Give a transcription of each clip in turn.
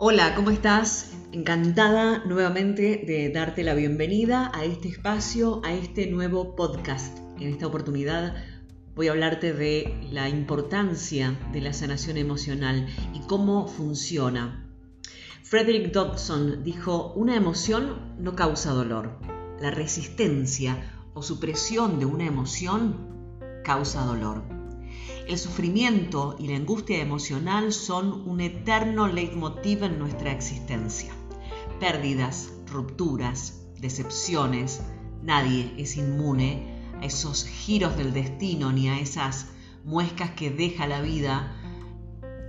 Hola, ¿cómo estás? Encantada nuevamente de darte la bienvenida a este espacio, a este nuevo podcast. En esta oportunidad voy a hablarte de la importancia de la sanación emocional y cómo funciona. Frederick Dodson dijo, una emoción no causa dolor. La resistencia o supresión de una emoción causa dolor. El sufrimiento y la angustia emocional son un eterno leitmotiv en nuestra existencia. Pérdidas, rupturas, decepciones, nadie es inmune a esos giros del destino ni a esas muescas que deja la vida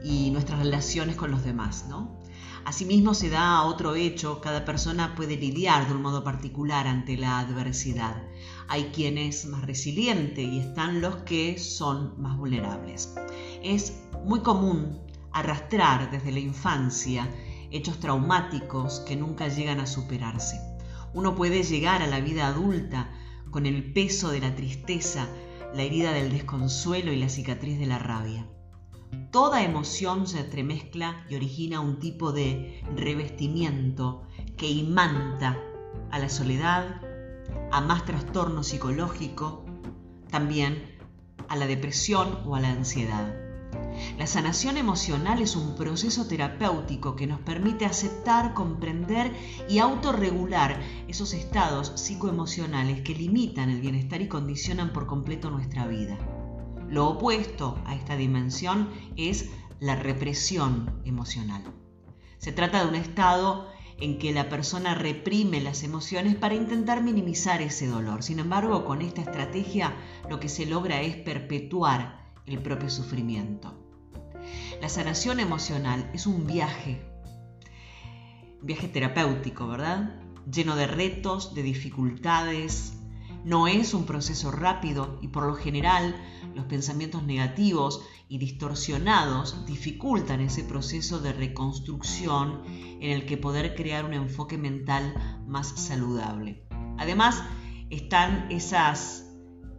y nuestras relaciones con los demás, ¿no? Asimismo se da otro hecho, cada persona puede lidiar de un modo particular ante la adversidad. Hay quien es más resiliente y están los que son más vulnerables. Es muy común arrastrar desde la infancia hechos traumáticos que nunca llegan a superarse. Uno puede llegar a la vida adulta con el peso de la tristeza, la herida del desconsuelo y la cicatriz de la rabia. Toda emoción se entremezcla y origina un tipo de revestimiento que imanta a la soledad, a más trastorno psicológico, también a la depresión o a la ansiedad. La sanación emocional es un proceso terapéutico que nos permite aceptar, comprender y autorregular esos estados psicoemocionales que limitan el bienestar y condicionan por completo nuestra vida. Lo opuesto a esta dimensión es la represión emocional. Se trata de un estado en que la persona reprime las emociones para intentar minimizar ese dolor. Sin embargo, con esta estrategia lo que se logra es perpetuar el propio sufrimiento. La sanación emocional es un viaje, un viaje terapéutico, ¿verdad? Lleno de retos, de dificultades, no es un proceso rápido y por lo general los pensamientos negativos y distorsionados dificultan ese proceso de reconstrucción en el que poder crear un enfoque mental más saludable. Además, están esas,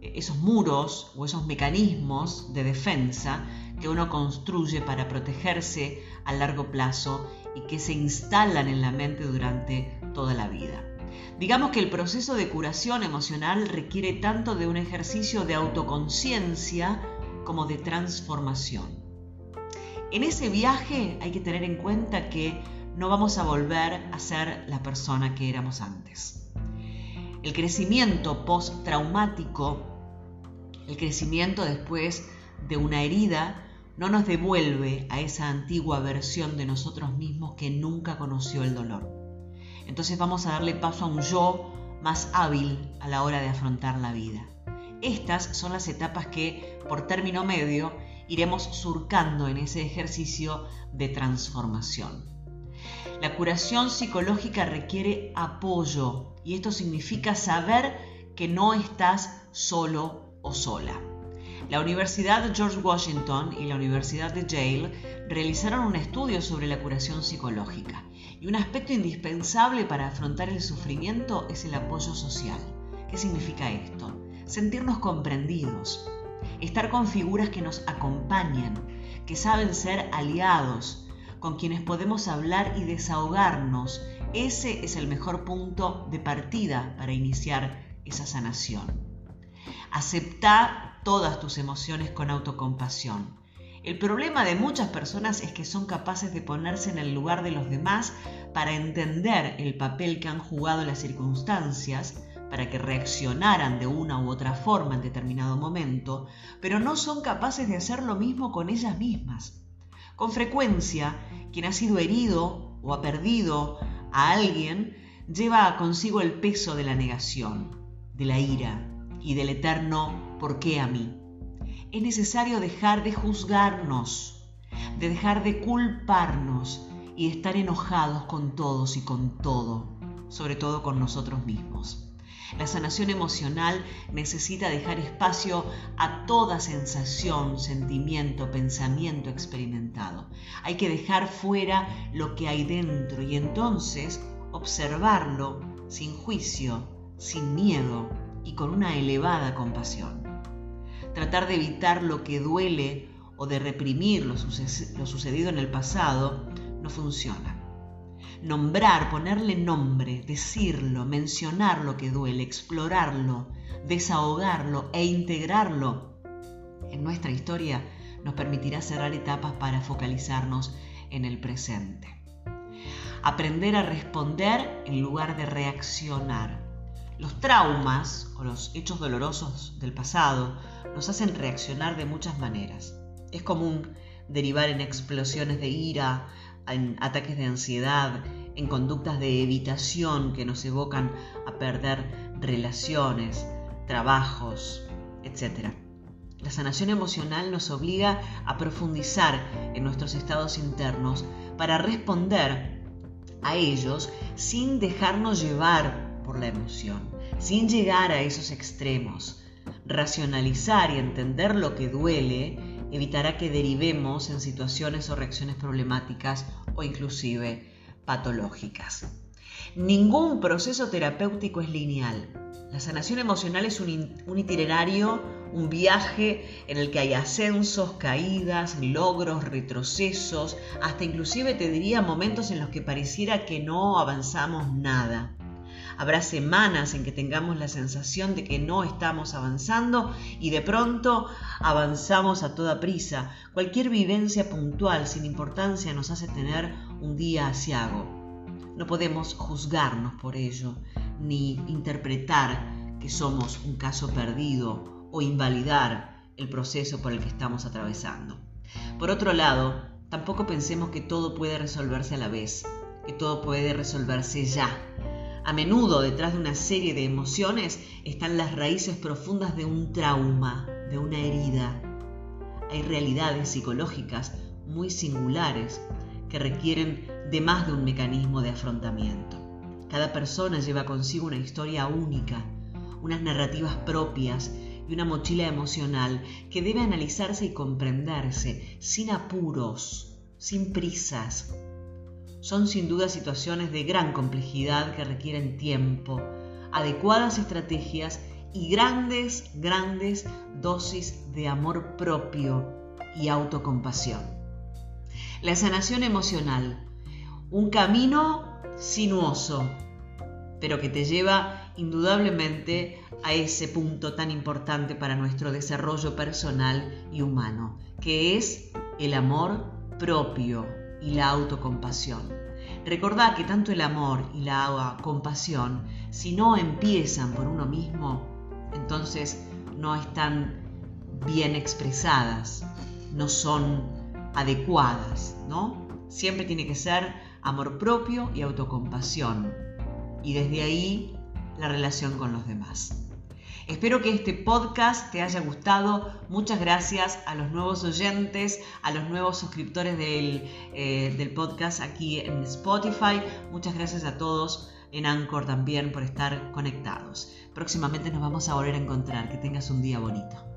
esos muros o esos mecanismos de defensa que uno construye para protegerse a largo plazo y que se instalan en la mente durante toda la vida. Digamos que el proceso de curación emocional requiere tanto de un ejercicio de autoconciencia como de transformación. En ese viaje hay que tener en cuenta que no vamos a volver a ser la persona que éramos antes. El crecimiento postraumático, el crecimiento después de una herida, no nos devuelve a esa antigua versión de nosotros mismos que nunca conoció el dolor. Entonces vamos a darle paso a un yo más hábil a la hora de afrontar la vida. Estas son las etapas que, por término medio, iremos surcando en ese ejercicio de transformación. La curación psicológica requiere apoyo y esto significa saber que no estás solo o sola. La Universidad George Washington y la Universidad de Yale realizaron un estudio sobre la curación psicológica y un aspecto indispensable para afrontar el sufrimiento es el apoyo social. ¿Qué significa esto? Sentirnos comprendidos, estar con figuras que nos acompañan, que saben ser aliados, con quienes podemos hablar y desahogarnos. Ese es el mejor punto de partida para iniciar esa sanación. Acepta todas tus emociones con autocompasión. El problema de muchas personas es que son capaces de ponerse en el lugar de los demás para entender el papel que han jugado las circunstancias, para que reaccionaran de una u otra forma en determinado momento, pero no son capaces de hacer lo mismo con ellas mismas. Con frecuencia, quien ha sido herido o ha perdido a alguien lleva consigo el peso de la negación, de la ira y del eterno ¿por qué a mí? es necesario dejar de juzgarnos, de dejar de culparnos y de estar enojados con todos y con todo, sobre todo con nosotros mismos. La sanación emocional necesita dejar espacio a toda sensación, sentimiento, pensamiento experimentado. Hay que dejar fuera lo que hay dentro y entonces observarlo sin juicio, sin miedo y con una elevada compasión tratar de evitar lo que duele o de reprimir lo, sucedido en el pasado no funciona. nombrar, ponerle nombre, decirlo, mencionar lo que duele, explorarlo, desahogarlo e integrarlo en nuestra historia nos permitirá cerrar etapas para focalizarnos en el presente. Aprender a responder en lugar de reaccionar. Los traumas o los hechos dolorosos del pasado nos hacen reaccionar de muchas maneras. Es común derivar en explosiones de ira, en ataques de ansiedad, en conductas de evitación que nos evocan a perder relaciones, trabajos, etc. La sanación emocional nos obliga a profundizar en nuestros estados internos para responder a ellos sin dejarnos llevar por la emoción, sin llegar a esos extremos. Racionalizar y entender lo que duele evitará que derivemos en situaciones o reacciones problemáticas o inclusive patológicas. Ningún proceso terapéutico es lineal. La sanación emocional es un, itinerario, un viaje en el que hay ascensos, caídas, logros, retrocesos, hasta inclusive te diría momentos en los que pareciera que no avanzamos nada. Habrá semanas en que tengamos la sensación de que no estamos avanzando y de pronto avanzamos a toda prisa. Cualquier vivencia puntual sin importancia nos hace tener un día asiago. No podemos juzgarnos por ello, ni interpretar que somos un caso perdido o invalidar el proceso por el que estamos atravesando. Por otro lado, tampoco pensemos que todo puede resolverse a la vez, que todo puede resolverse ya. A menudo detrás de una serie de emociones están las raíces profundas de un trauma, de una herida. Hay realidades psicológicas muy singulares que requieren de más de un mecanismo de afrontamiento. Cada persona lleva consigo una historia única, unas narrativas propias y una mochila emocional que debe analizarse y comprenderse sin apuros, sin prisas. Son sin duda situaciones de gran complejidad que requieren tiempo, adecuadas estrategias y grandes, grandes dosis de amor propio y autocompasión. La sanación emocional, un camino sinuoso, pero que te lleva indudablemente a ese punto tan importante para nuestro desarrollo personal y humano, que es el amor propio y la autocompasión. Recordad que tanto el amor y la compasión, si no empiezan por uno mismo, entonces no están bien expresadas, no son adecuadas, ¿no? Siempre tiene que ser amor propio y autocompasión. Y desde ahí la relación con los demás. Espero que este podcast te haya gustado. Muchas gracias a los nuevos oyentes, a los nuevos suscriptores del, eh, del podcast aquí en Spotify. Muchas gracias a todos en Anchor también por estar conectados. Próximamente nos vamos a volver a encontrar. Que tengas un día bonito.